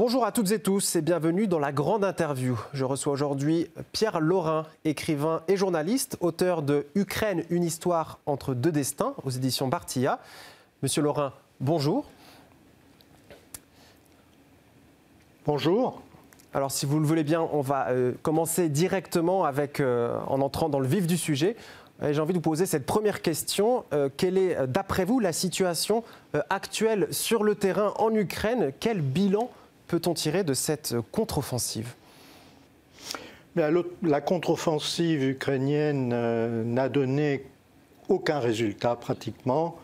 Bonjour à toutes et tous et bienvenue dans la grande interview. Je reçois aujourd'hui Pierre Laurin, écrivain et journaliste, auteur de Ukraine, une histoire entre deux destins aux éditions Bartilla. Monsieur Laurin, bonjour. Bonjour. Alors si vous le voulez bien, on va euh, commencer directement avec, euh, en entrant dans le vif du sujet. J'ai envie de vous poser cette première question. Euh, quelle est, d'après vous, la situation actuelle sur le terrain en Ukraine? Quel bilan peut-on tirer de cette contre-offensive? La contre-offensive ukrainienne euh, n'a donné aucun résultat pratiquement.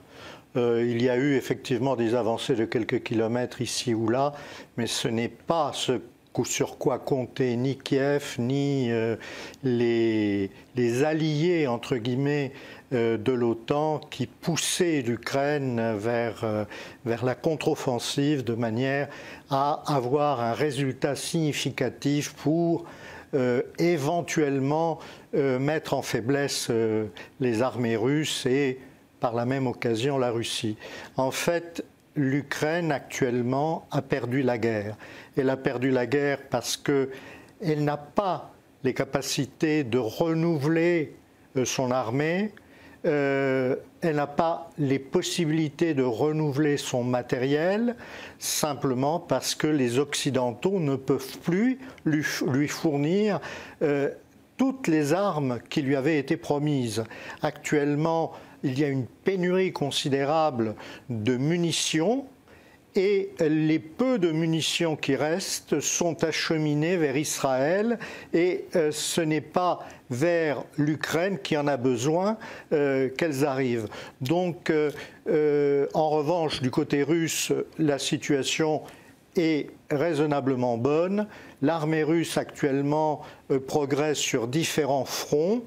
Euh, il y a eu effectivement des avancées de quelques kilomètres ici ou là, mais ce n'est pas ce sur quoi comptaient ni Kiev ni euh, les, alliés euh, de l'OTAN qui poussaient l'Ukraine vers, euh, vers la contre-offensive de manière à avoir un résultat significatif pour éventuellement mettre en faiblesse les armées russes et par la même occasion la Russie. En fait, l'Ukraine actuellement a perdu la guerre. Elle a perdu la guerre parce qu'elle n'a pas les capacités de renouveler son armée, euh, elle n'a pas les possibilités de renouveler son matériel simplement parce que les Occidentaux ne peuvent plus lui, fournir euh, toutes les armes qui lui avaient été promises. Actuellement, il y a une pénurie considérable de munitions et les peu de munitions qui restent sont acheminées vers Israël et euh, ce n'est pas vers l'Ukraine qui en a besoin euh, qu'elles arrivent. Donc, euh, en revanche, du côté russe, la situation est raisonnablement bonne. L'armée russe actuellement progresse sur différents fronts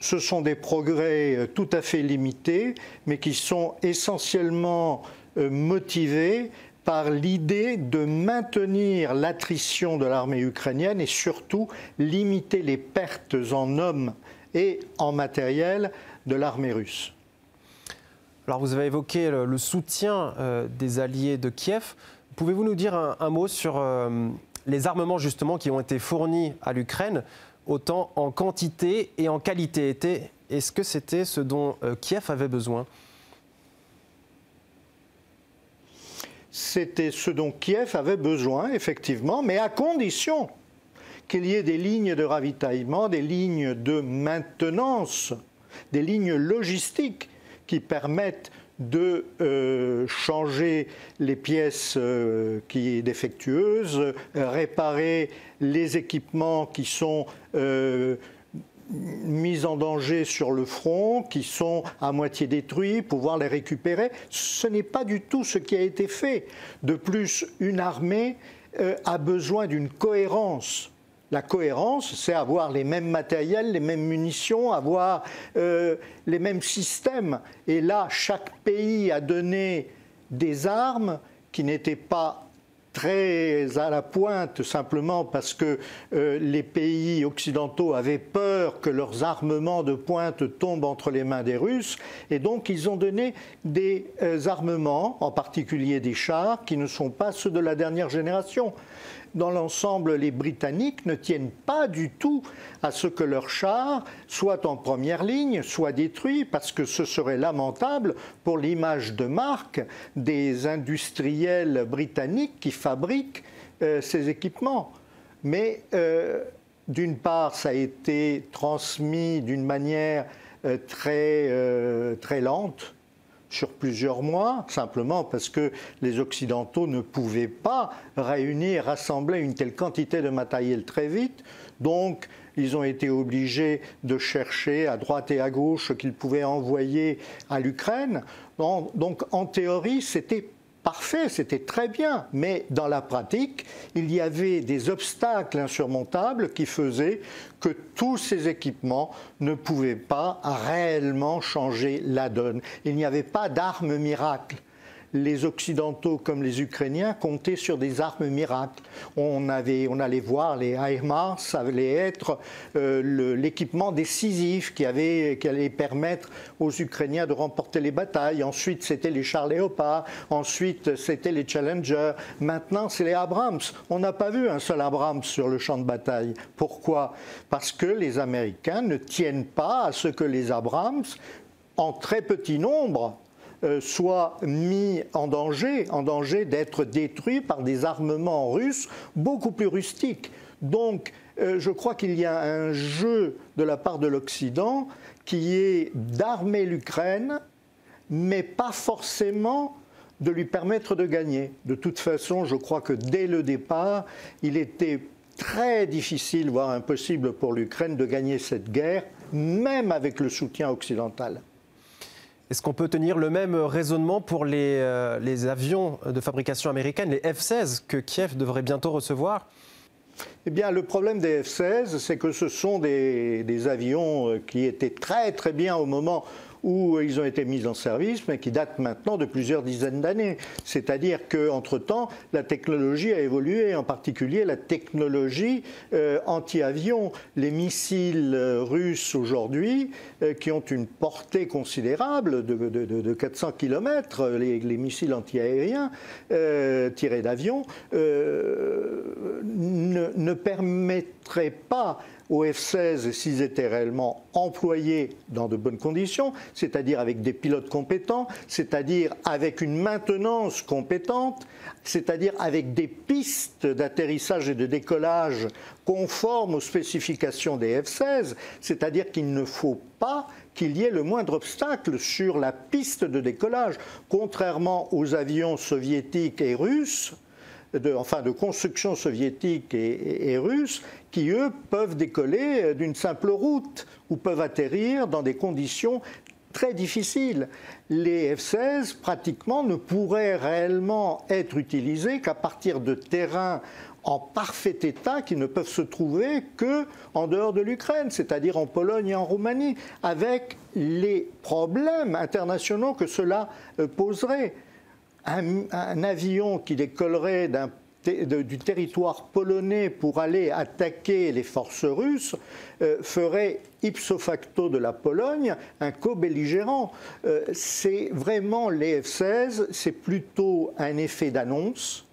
ce sont des progrès tout à fait limités, mais qui sont essentiellement euh, motivé par l'idée de maintenir l'attrition de l'armée ukrainienne et surtout limiter les pertes en hommes et en matériel de l'armée russe. Alors vous avez évoqué le, soutien euh, des alliés de Kiev. Pouvez-vous nous dire un, mot sur euh, les armements justement qui ont été fournis à l'Ukraine, autant en quantité et en qualité. Est-ce que c'était ce dont Kiev avait besoin? C'était ce dont Kiev avait besoin, effectivement, mais à condition qu'il y ait des lignes de ravitaillement, des lignes de maintenance, des lignes logistiques qui permettent de euh, changer les pièces euh, qui défectueuses, réparer les équipements qui sont euh, mis en danger sur le front, qui sont à moitié détruits, pouvoir les récupérer. Ce n'est pas du tout ce qui a été fait. De plus, une armée euh, a besoin d'une cohérence. La cohérence, c'est avoir les mêmes matériels, les mêmes munitions, avoir euh, les mêmes systèmes. Et là, chaque pays a donné des armes qui n'étaient pas très à la pointe simplement parce que euh, les pays occidentaux avaient peur que leurs armements de pointe tombent entre les mains des Russes et donc ils ont donné des euh, armements, en particulier des chars, qui ne sont pas ceux de la dernière génération dans l'ensemble, les Britanniques ne tiennent pas du tout à ce que leurs chars soient en première ligne, soient détruits, parce que ce serait lamentable pour l'image de marque des industriels britanniques qui fabriquent euh, ces équipements. Mais euh, d'une part, ça a été transmis d'une manière euh, très, très lente sur plusieurs mois, simplement parce que les Occidentaux ne pouvaient pas réunir, rassembler une telle quantité de matériel très vite. Donc, ils ont été obligés de chercher à droite et à gauche ce qu'ils pouvaient envoyer à l'Ukraine. Donc, en théorie, c'était parfait, c'était très bien, mais dans la pratique, il y avait des obstacles insurmontables qui faisaient que tous ces équipements ne pouvaient pas réellement changer la donne. Il n'y avait pas d'arme miracle. Les Occidentaux comme les Ukrainiens comptaient sur des armes miracles. On, avait, on allait voir les HIMARS, ça allait être euh, l'équipement décisif qui, qui allait permettre aux Ukrainiens de remporter les batailles. Ensuite, c'était les chars Léopard. Ensuite, c'était les Challenger. Maintenant, c'est les Abrams. On n'a pas vu un seul Abrams sur le champ de bataille. Pourquoi? Parce que les Américains ne tiennent pas à ce que les Abrams, en très petit nombre, euh, soient mis en danger, en danger d'être détruits par des armements russes beaucoup plus rustiques. Donc, euh, je crois qu'il y a un jeu de la part de l'Occident qui est d'armer l'Ukraine, mais pas forcément de lui permettre de gagner. De toute façon, je crois que dès le départ, il était très difficile, voire impossible pour l'Ukraine de gagner cette guerre, même avec le soutien occidental. Est-ce qu'on peut tenir le même raisonnement pour les, euh, les, avions de fabrication américaine, les F-16, que Kiev devrait bientôt recevoir? Eh bien, le problème des F-16, c'est que ce sont des, des, avions euh, qui étaient très très bien au moment où ils ont été mis en service, mais qui datent maintenant de plusieurs dizaines d'années. C'est-à-dire qu'entre-temps, la technologie a évolué, en particulier la technologie euh, anti-avion. Les missiles euh, russes aujourd'hui, euh, qui ont une portée considérable de, 400 km, les, missiles anti-aériens tirés d'avions, ne, ne permettraient pas aux F-16 s'ils étaient réellement employés dans de bonnes conditions, c'est-à-dire avec des pilotes compétents, c'est-à-dire avec une maintenance compétente, c'est-à-dire avec des pistes d'atterrissage et de décollage conformes aux spécifications des F-16, c'est-à-dire qu'il ne faut pas qu'il y ait le moindre obstacle sur la piste de décollage, contrairement aux avions soviétiques et russes de, enfin de construction soviétique et, russe, qui eux peuvent décoller d'une simple route ou peuvent atterrir dans des conditions très difficiles. Les F-16 pratiquement ne pourraient réellement être utilisés qu'à partir de terrains en parfait état qui ne peuvent se trouver que en dehors de l'Ukraine, c'est-à-dire en Pologne et en Roumanie, avec les problèmes internationaux que cela euh, poserait un, avion qui décollerait du territoire polonais pour aller attaquer les forces russes euh, ferait ipso facto de la Pologne un co-belligérant. Euh, c'est vraiment les F-16, c'est plutôt un effet d'annonce.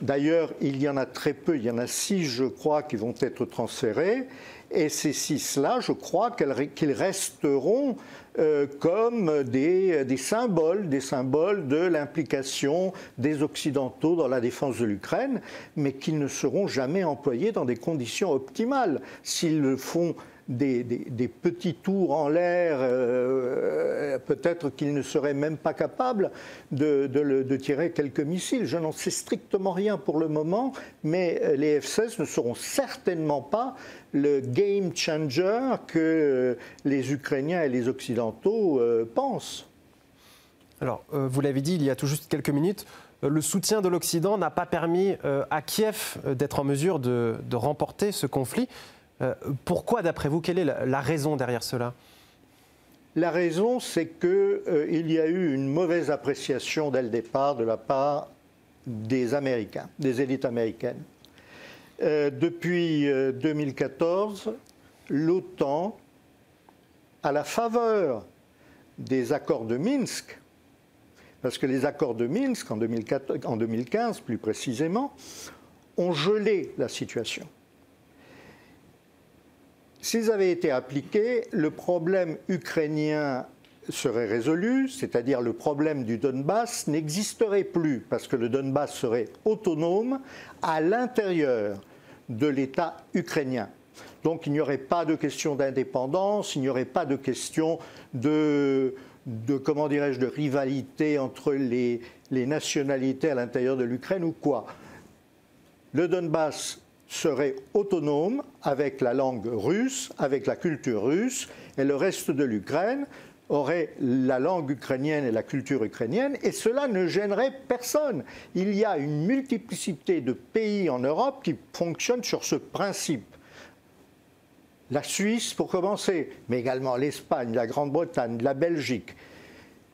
D'ailleurs, il y en a très peu, il y en a six, je crois, qui vont être transférés. Et ces six-là, je crois qu'ils resteront euh, comme des, symboles, des symboles de l'implication des Occidentaux dans la défense de l'Ukraine, mais qu'ils ne seront jamais employés dans des conditions optimales. S'ils le font des, petits tours en l'air, euh, peut-être qu'ils ne seraient même pas capables de, tirer quelques missiles. Je n'en sais strictement rien pour le moment, mais euh, les F-16 ne seront certainement pas le game changer que euh, les Ukrainiens et les Occidentaux pensent. Alors, vous l'avez dit il y a tout juste quelques minutes, le soutien de l'Occident n'a pas permis à Kiev d'être en mesure de remporter ce conflit. Euh, pourquoi, d'après vous, quelle est la, raison derrière cela? La raison, c'est qu'il euh, y a eu une mauvaise appréciation dès le départ de la part des Américains, des élites américaines. Euh, depuis 2014, l'OTAN, à la faveur des accords de Minsk, parce que les accords de Minsk, en 2015 plus précisément, ont gelé la situation. S'ils avaient été appliqués, le problème ukrainien serait résolu, c'est-à-dire le problème du Donbass n'existerait plus, parce que le Donbass serait autonome à l'intérieur de l'État ukrainien. Donc il n'y aurait pas de question d'indépendance, il n'y aurait pas de question de, comment dirais-je, de rivalité entre les, les nationalités à l'intérieur de l'Ukraine ou quoi. Le Donbass serait autonome avec la langue russe, avec la culture russe, et le reste de l'Ukraine aurait la langue ukrainienne et la culture ukrainienne, et cela ne gênerait personne. Il y a une multiplicité de pays en Europe qui fonctionnent sur ce principe. La Suisse, pour commencer, mais également l'Espagne, la Grande-Bretagne, la Belgique.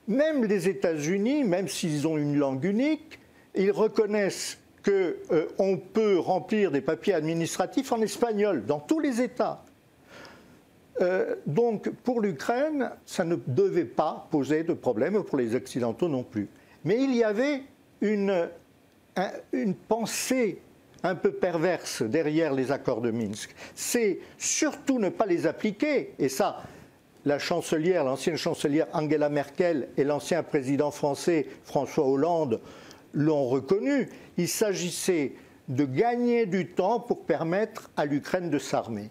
même les États-Unis, même s'ils ont une langue unique, ils reconnaissent qu'on euh, peut remplir des papiers administratifs en espagnol dans tous les États. Euh, donc pour l'Ukraine, ça ne devait pas poser de problème pour les Occidentaux non plus. Mais il y avait une, une pensée un peu perverse derrière les accords de Minsk. C'est surtout ne pas les appliquer, et ça, la chancelière, l'ancienne chancelière Angela Merkel et l'ancien président français François Hollande l'ont reconnu. Il s'agissait de gagner du temps pour permettre à l'Ukraine de s'armer.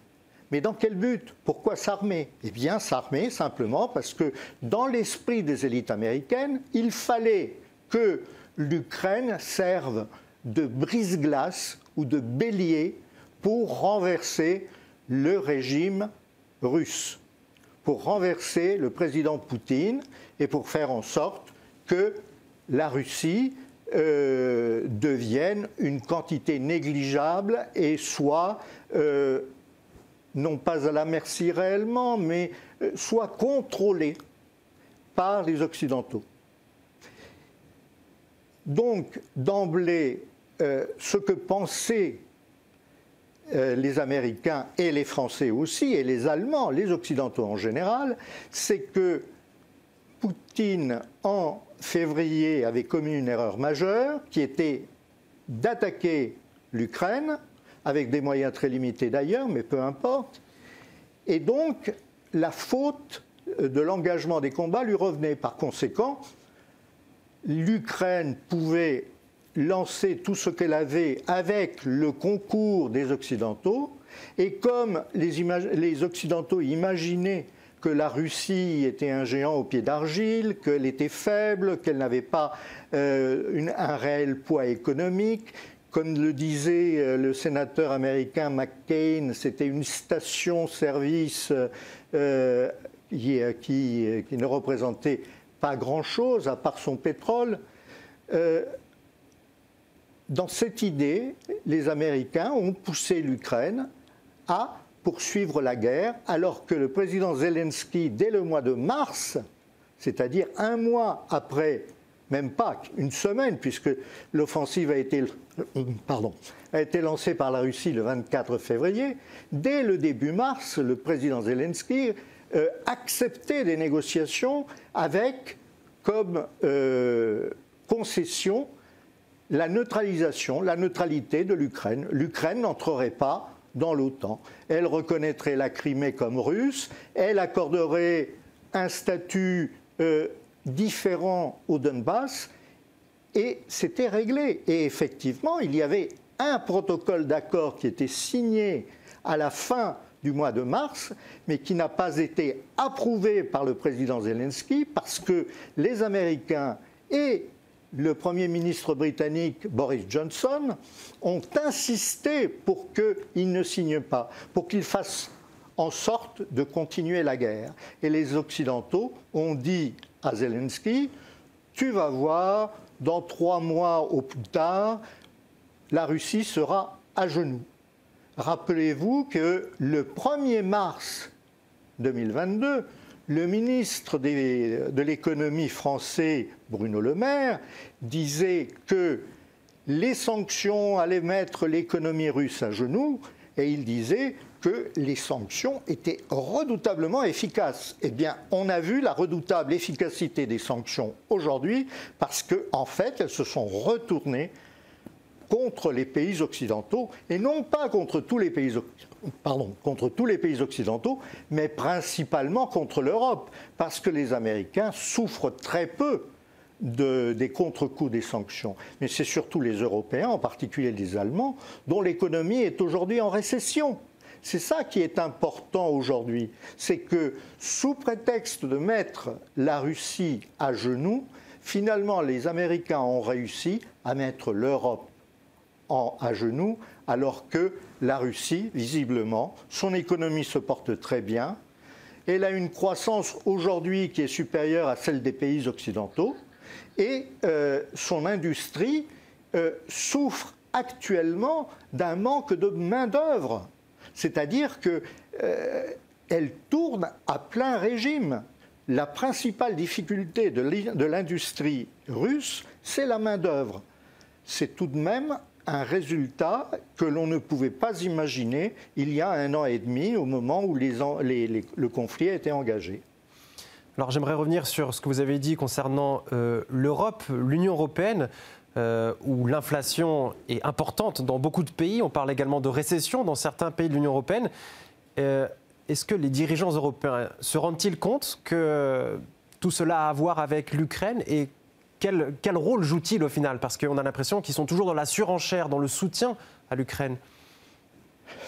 Mais dans quel but? Pourquoi s'armer? Eh bien, s'armer simplement parce que dans l'esprit des élites américaines, il fallait que l'Ukraine serve de brise-glace ou de bélier pour renverser le régime russe, pour renverser le président Poutine et pour faire en sorte que la Russie euh, devienne une quantité négligeable et soit euh, non pas à la merci réellement, mais euh, soit contrôlée par les Occidentaux. Donc, d'emblée, ce que pensaient les Américains et les Français aussi, et les Allemands, les Occidentaux en général, c'est que Poutine, en février, avait commis une erreur majeure qui était d'attaquer l'Ukraine, avec des moyens très limités d'ailleurs, mais peu importe. Et donc, la faute de l'engagement des combats lui revenait. Par conséquent, l'Ukraine pouvait lancer tout ce qu'elle avait avec le concours des Occidentaux, et comme les, Occidentaux imaginaient que la Russie était un géant au pied d'argile, qu'elle était faible, qu'elle n'avait pas euh, un réel poids économique, comme le disait euh, le sénateur américain McCain, c'était une station-service euh, qui, ne représentait pas grand-chose à part son pétrole. Dans cette idée, les Américains ont poussé l'Ukraine à poursuivre la guerre, alors que le président Zelensky, dès le mois de mars, c'est-à-dire un mois après, même pas une semaine, puisque l'offensive a été, lancée par la Russie le 24 février, dès le début mars, le président Zelensky euh, accepter des négociations avec comme euh, concession la neutralisation, la neutralité de l'Ukraine. L'Ukraine n'entrerait pas dans l'OTAN. Elle reconnaîtrait la Crimée comme russe, elle accorderait un statut euh, différent au Donbass, et c'était réglé. Et effectivement, il y avait un protocole d'accord qui était signé à la fin du mois de mars, mais qui n'a pas été approuvé par le président Zelensky parce que les Américains et le Premier ministre britannique Boris Johnson ont insisté pour qu'il ne signe pas, pour qu'il fasse en sorte de continuer la guerre. Et les Occidentaux ont dit à Zelensky, tu vas voir, dans trois mois au plus tard, la Russie sera à genoux. Rappelez-vous que le 1er mars 2022, le ministre de l'économie français, Bruno Le Maire, disait que les sanctions allaient mettre l'économie russe à genoux et il disait que les sanctions étaient redoutablement efficaces. Eh bien, on a vu la redoutable efficacité des sanctions aujourd'hui parce qu'en en fait, elles se sont retournées contre les pays occidentaux, et non pas contre tous les pays, pardon, contre tous les pays occidentaux, mais principalement contre l'Europe, parce que les Américains souffrent très peu des contre-coups des sanctions. Mais c'est surtout les Européens, en particulier les Allemands, dont l'économie est aujourd'hui en récession. C'est ça qui est important aujourd'hui. C'est que sous prétexte de mettre la Russie à genoux, finalement les Américains ont réussi à mettre l'Europe à genoux, alors que la Russie, visiblement, son économie se porte très bien. Elle a une croissance aujourd'hui qui est supérieure à celle des pays occidentaux et euh, son industrie euh, souffre actuellement d'un manque de main-d'œuvre. C'est-à-dire qu'elle euh, tourne à plein régime. la principale difficulté de l'industrie russe, c'est la main-d'œuvre. C'est tout de même un résultat que l'on ne pouvait pas imaginer il y a un an et demi, au moment où le conflit a été engagé. Alors j'aimerais revenir sur ce que vous avez dit concernant euh, l'Europe, l'Union européenne. Euh, où l'inflation est importante dans beaucoup de pays. On parle également de récession dans certains pays de l'Union européenne. Euh, est-ce que les dirigeants européens se rendent-ils compte que tout cela a à voir avec l'Ukraine et quel, quel rôle jouent-ils au final? Parce qu'on a l'impression qu'ils sont toujours dans la surenchère, dans le soutien à l'Ukraine.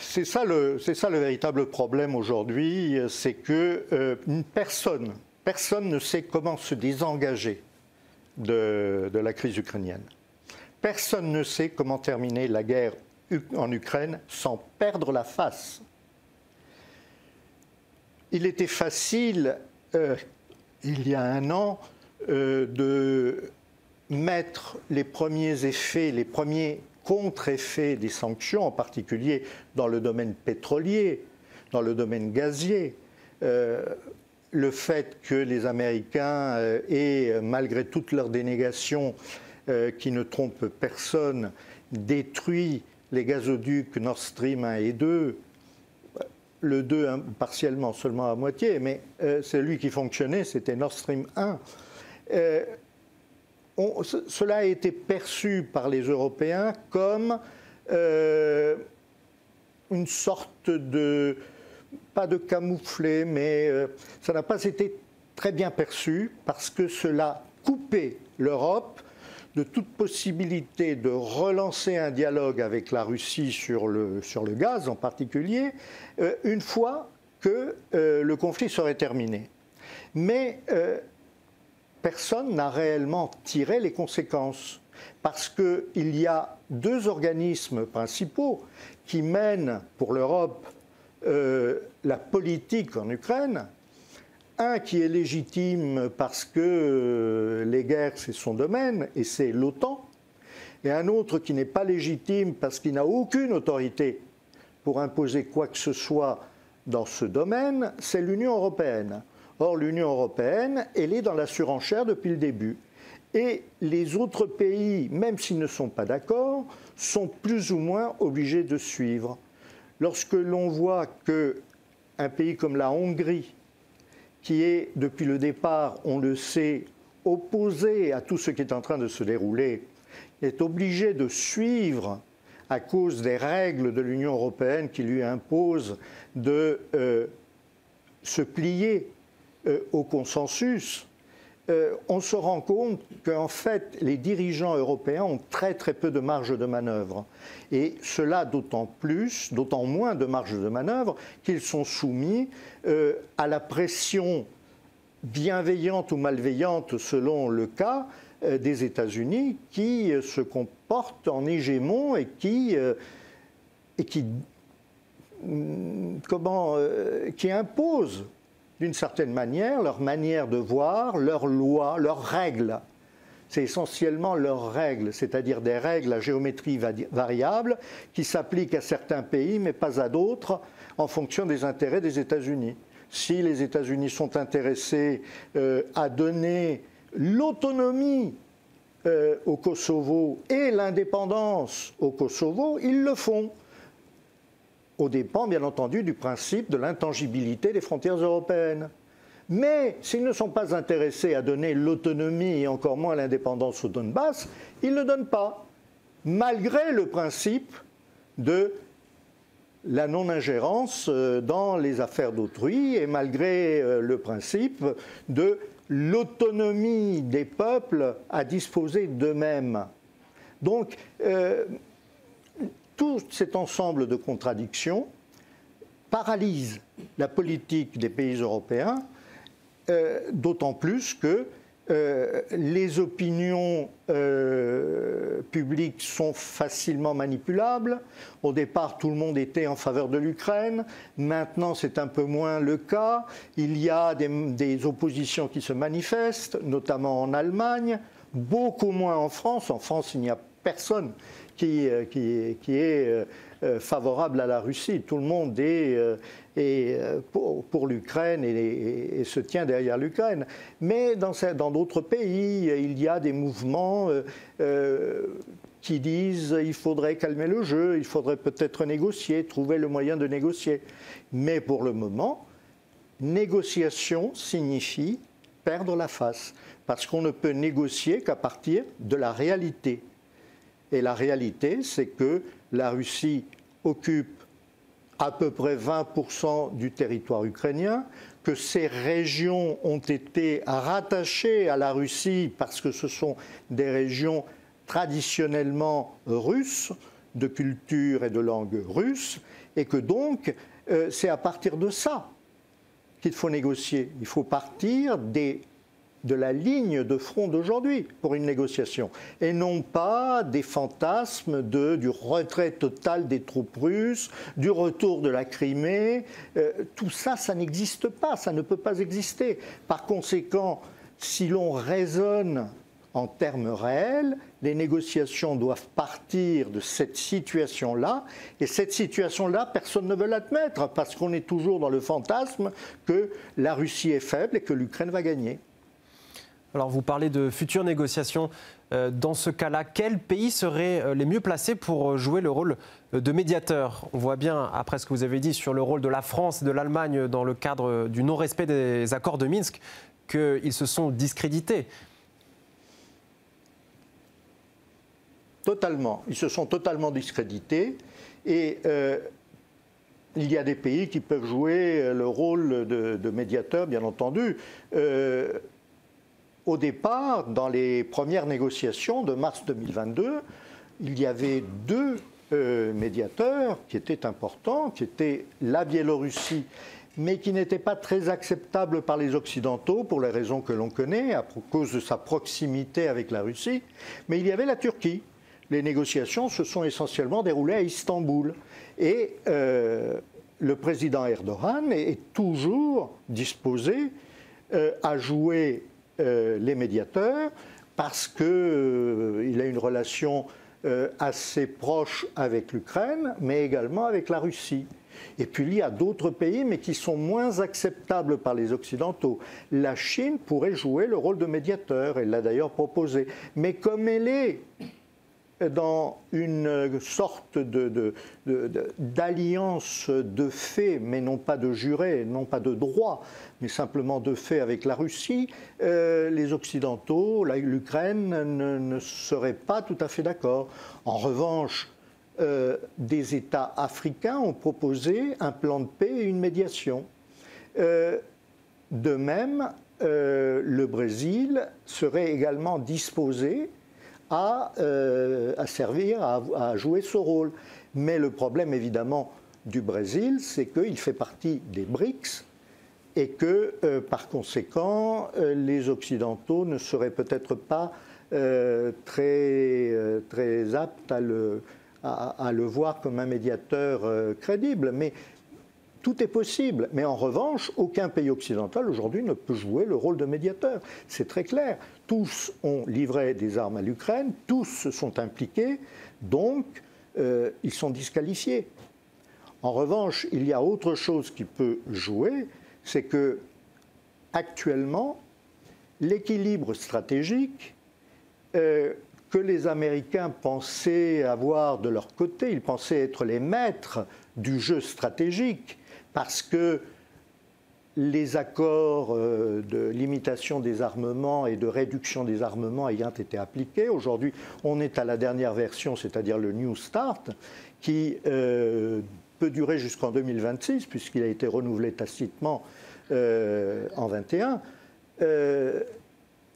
C'est ça, ça le véritable problème aujourd'hui, c'est que personne, personne ne sait comment se désengager de, la crise ukrainienne. Personne ne sait comment terminer la guerre en Ukraine sans perdre la face. Il était facile, euh, il y a un an, euh, de mettre les premiers effets, les premiers contre-effets des sanctions, en particulier dans le domaine pétrolier, dans le domaine gazier. Euh, le fait que les Américains aient, malgré toute leur dénégation, euh, qui ne trompe personne, détruit les gazoducs Nord Stream 1 et 2, le 2 partiellement, seulement à moitié, mais euh, celui qui fonctionnait, c'était Nord Stream 1. Euh, cela a été perçu par les Européens comme une sorte de, pas de camouflet, mais ça n'a pas été très bien perçu parce que cela coupait l'Europe de toute possibilité de relancer un dialogue avec la Russie sur le, gaz en particulier, euh, une fois que euh, le conflit serait terminé. Mais euh, personne n'a réellement tiré les conséquences, parce qu'il y a deux organismes principaux qui mènent pour l'Europe la politique en Ukraine, un qui est légitime parce que euh, les guerres, c'est son domaine, et c'est l'OTAN, et un autre qui n'est pas légitime parce qu'il n'a aucune autorité pour imposer quoi que ce soit dans ce domaine, c'est l'Union européenne. Or, l'Union européenne, elle est dans la surenchère depuis le début. Et les autres pays, même s'ils ne sont pas d'accord, sont plus ou moins obligés de suivre. Lorsque l'on voit qu'un pays comme la Hongrie, qui est, depuis le départ, on le sait, opposé à tout ce qui est en train de se dérouler, est obligé de suivre à cause des règles de l'Union européenne qui lui imposent de euh, se plier euh, au consensus, euh, on se rend compte qu'en fait, les dirigeants européens ont très très peu de marge de manœuvre. Et cela d'autant plus, d'autant moins de marge de manœuvre qu'ils sont soumis euh, à la pression bienveillante ou malveillante selon le cas euh, des États-Unis qui se comportent en hégémon et qui, qui imposent d'une certaine manière, leur manière de voir, leurs lois, leurs règles. C'est essentiellement leurs règles, c'est-à-dire des règles à géométrie variable qui s'appliquent à certains pays mais pas à d'autres en fonction des intérêts des États-Unis. Si les États-Unis sont intéressés euh, à donner l'autonomie euh, au Kosovo et l'indépendance au Kosovo, ils le font au dépend bien entendu du principe de l'intangibilité des frontières européennes. Mais s'ils ne sont pas intéressés à donner l'autonomie et encore moins l'indépendance au Donbass, ils ne donnent pas, malgré le principe de la non-ingérence euh, dans les affaires d'autrui et malgré euh, le principe de l'autonomie des peuples à disposer d'eux-mêmes. Donc, euh, tout cet ensemble de contradictions paralyse la politique des pays européens, euh, d'autant plus que euh, les opinions euh, publiques sont facilement manipulables. Au départ, tout le monde était en faveur de l'Ukraine. Maintenant, c'est un peu moins le cas. Il y a des, des, oppositions qui se manifestent, notamment en Allemagne, beaucoup moins en France. En France, il n'y a personne qui, qui, est favorable à la Russie. Tout le monde est, pour, l'Ukraine et, se tient derrière l'Ukraine. Mais dans d'autres pays, il y a des mouvements qui disent il faudrait calmer le jeu, il faudrait peut-être négocier, trouver le moyen de négocier. Mais pour le moment, négociation signifie perdre la face, parce qu'on ne peut négocier qu'à partir de la réalité. Et la réalité, c'est que la Russie occupe à peu près 20% du territoire ukrainien, que ces régions ont été rattachées à la Russie parce que ce sont des régions traditionnellement russes, de culture et de langue russe, et que donc euh, c'est à partir de ça qu'il faut négocier. Il faut partir des, de la ligne de front d'aujourd'hui pour une négociation, et non pas des fantasmes de, du retrait total des troupes russes, du retour de la Crimée. Euh, tout ça, ça n'existe pas, ça ne peut pas exister. Par conséquent, si l'on raisonne en termes réels, les négociations doivent partir de cette situation-là. Et cette situation-là, personne ne veut l'admettre parce qu'on est toujours dans le fantasme que la Russie est faible et que l'Ukraine va gagner. Alors vous parlez de futures négociations. Euh, dans ce cas-là, quels pays seraient euh, les mieux placés pour euh, jouer le rôle de médiateur? On voit bien, après ce que vous avez dit sur le rôle de la France et de l'Allemagne dans le cadre du non-respect des accords de Minsk, qu'ils se sont discrédités. Totalement. Ils se sont totalement discrédités. Et il y a des pays qui peuvent jouer le rôle de, médiateur, bien entendu. Au départ, dans les premières négociations de mars 2022, il y avait deux médiateurs qui étaient importants, qui étaient la Biélorussie, mais qui n'étaient pas très acceptables par les Occidentaux pour les raisons que l'on connaît, à cause de sa proximité avec la Russie. Mais il y avait la Turquie les négociations se sont essentiellement déroulées à Istanbul. Et euh, le président Erdogan est toujours disposé euh, à jouer euh, les médiateurs parce qu'il a une relation assez proche avec l'Ukraine, mais également avec la Russie. Et puis il y a d'autres pays, mais qui sont moins acceptables par les Occidentaux. La Chine pourrait jouer le rôle de médiateur, elle l'a d'ailleurs proposé. Mais comme elle est dans une sorte d'alliance de, de, fait, mais non pas de juré, non pas de droit, mais simplement de fait avec la Russie, euh, les Occidentaux, l'Ukraine ne, ne, seraient pas tout à fait d'accord. En revanche, euh, des États africains ont proposé un plan de paix et une médiation. Euh, de même, le Brésil serait également disposé euh, à, servir, à, jouer ce rôle. Mais le problème, évidemment, du Brésil, c'est qu'il fait partie des BRICS et que, euh, par conséquent, euh, les Occidentaux ne seraient peut-être pas très, très aptes à le, à, le, voir comme un médiateur crédible. Mais tout est possible, mais en revanche, aucun pays occidental aujourd'hui ne peut jouer le rôle de médiateur. C'est très clair. Tous ont livré des armes à l'Ukraine, tous se sont impliqués, donc euh, ils sont disqualifiés. En revanche, il y a autre chose qui peut jouer, c'est que actuellement, l'équilibre stratégique euh, que les Américains pensaient avoir de leur côté, ils pensaient être les maîtres du jeu stratégique, parce que les accords euh, de limitation des armements et de réduction des armements ayant été appliqués, aujourd'hui on est à la dernière version, c'est-à-dire le New Start, qui euh, peut durer jusqu'en 2026, puisqu'il a été renouvelé tacitement euh, en 21.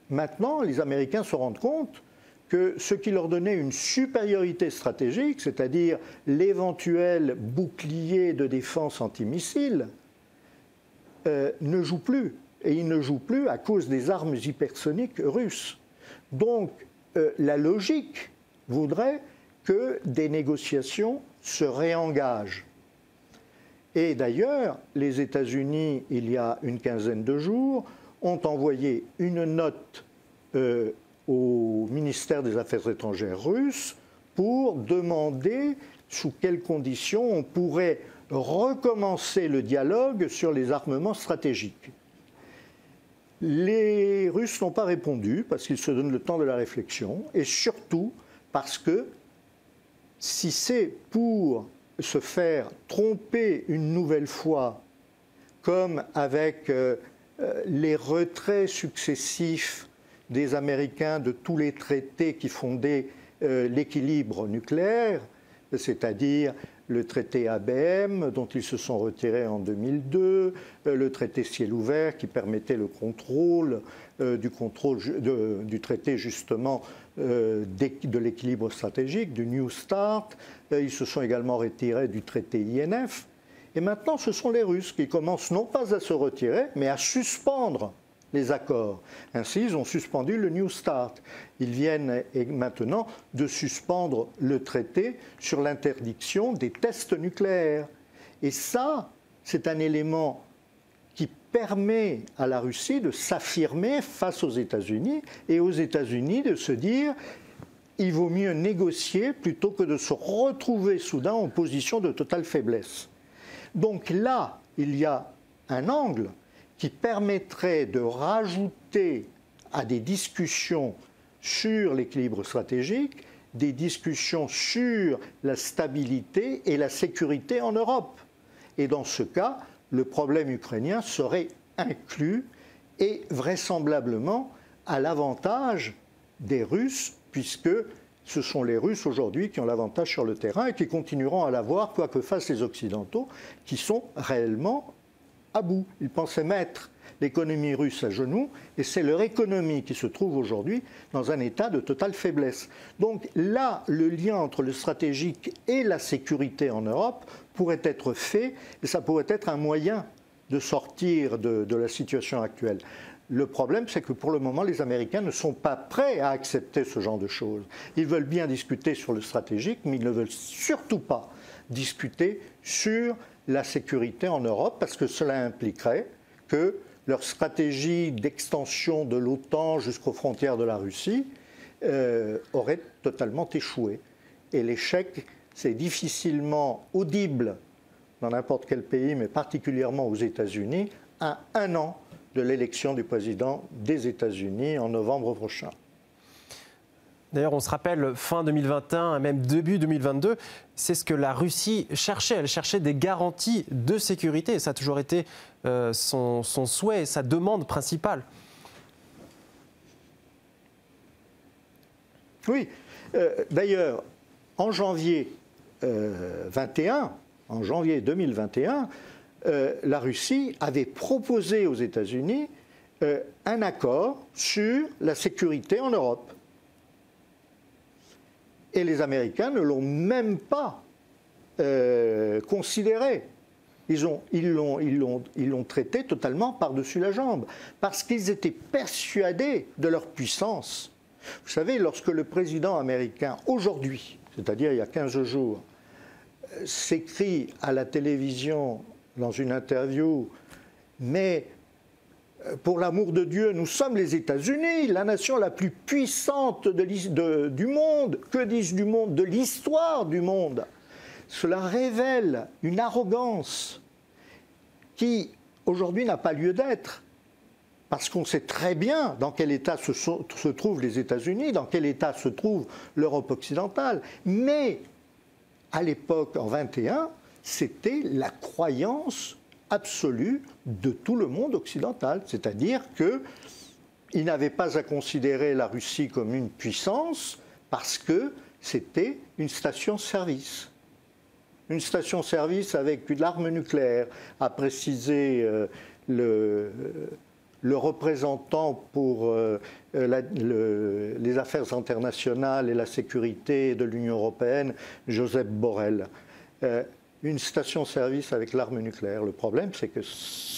maintenant, les Américains se rendent compte que ce qui leur donnait une supériorité stratégique, c'est-à-dire l'éventuel bouclier de défense antimissile, euh, ne joue plus. Et il ne joue plus à cause des armes hypersoniques russes. Donc, euh, la logique voudrait que des négociations se réengagent. Et d'ailleurs, les États-Unis, il y a une quinzaine de jours, ont envoyé une note euh, au ministère des Affaires étrangères russe pour demander sous quelles conditions on pourrait recommencer le dialogue sur les armements stratégiques. Les Russes n'ont pas répondu parce qu'ils se donnent le temps de la réflexion et surtout parce que si c'est pour se faire tromper une nouvelle fois, comme avec euh, euh, les retraits successifs des Américains de tous les traités qui fondaient euh, l'équilibre nucléaire, c'est-à-dire le traité ABM dont ils se sont retirés en 2002, euh, le traité ciel ouvert qui permettait le contrôle euh, du contrôle du traité justement de l'équilibre stratégique, du New Start. Ils se sont également retirés du traité INF. Et maintenant, ce sont les Russes qui commencent non pas à se retirer, mais à suspendre les accords. Ainsi, ils ont suspendu le New Start. Ils viennent maintenant de suspendre le traité sur l'interdiction des tests nucléaires. Et ça, c'est un élément qui permet à la Russie de s'affirmer face aux États-Unis et aux États-Unis de se dire il vaut mieux négocier plutôt que de se retrouver soudain en position de totale faiblesse. Donc là, il y a un angle qui permettrait de rajouter à des discussions sur l'équilibre stratégique des discussions sur la stabilité et la sécurité en Europe. Et dans ce cas, le problème ukrainien serait inclus et vraisemblablement à l'avantage des Russes, puisque ce sont les Russes aujourd'hui qui ont l'avantage sur le terrain et qui continueront à l'avoir, quoi que fassent les Occidentaux, qui sont réellement à bout. Ils pensaient mettre l'économie russe à genoux, et c'est leur économie qui se trouve aujourd'hui dans un état de totale faiblesse. Donc là, le lien entre le stratégique et la sécurité en Europe pourrait être fait, et ça pourrait être un moyen de sortir de, de la situation actuelle. Le problème, c'est que pour le moment, les Américains ne sont pas prêts à accepter ce genre de choses. Ils veulent bien discuter sur le stratégique, mais ils ne veulent surtout pas discuter sur la sécurité en Europe, parce que cela impliquerait que leur stratégie d'extension de l'OTAN jusqu'aux frontières de la Russie euh, aurait totalement échoué. Et l'échec, c'est difficilement audible dans n'importe quel pays, mais particulièrement aux États-Unis, à un an de l'élection du président des États-Unis en novembre prochain. D'ailleurs, on se rappelle fin 2021, même début 2022, c'est ce que la Russie cherchait. Elle cherchait des garanties de sécurité. ça a toujours été euh, son, souhait, sa demande principale. Oui. Euh, d'ailleurs, en janvier 21, euh, en janvier 2021, la Russie avait proposé aux États-Unis un accord sur la sécurité en Europe. Et les Américains ne l'ont même pas euh, considéré. Ils l'ont ils ils traité totalement par-dessus la jambe, parce qu'ils étaient persuadés de leur puissance. Vous savez, lorsque le président américain, aujourd'hui, c'est-à-dire il y a 15 jours, euh, s'écrit à la télévision dans une interview, mais euh, pour l'amour de Dieu, nous sommes les États-Unis, la nation la plus puissante du monde. Que disent du monde? De l'histoire du monde. Cela révèle une arrogance qui, aujourd'hui, n'a pas lieu d'être. Parce qu'on sait très bien dans quel état se, se trouvent les États-Unis, dans quel état se trouve l'Europe occidentale. Mais à l'époque, en 21, c'était la croyance absolue de tout le monde occidental. C'est-à-dire qu'il n'avait pas à considérer la Russie comme une puissance parce que c'était une station-service. Une station-service avec une arme nucléaire, a précisé euh, le, le, représentant pour euh, les affaires internationales et la sécurité de l'Union européenne, Joseph Borrell. Euh, une station-service avec l'arme nucléaire. Le problème, c'est que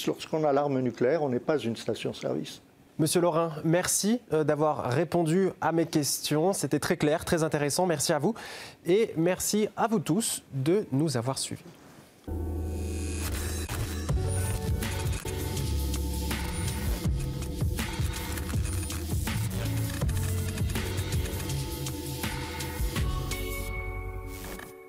lorsqu'on a l'arme nucléaire, on n'est pas une station-service. Monsieur Laurin, merci euh, d'avoir répondu à mes questions. C'était très clair, très intéressant. Merci à vous. Et merci à vous tous de nous avoir suivis.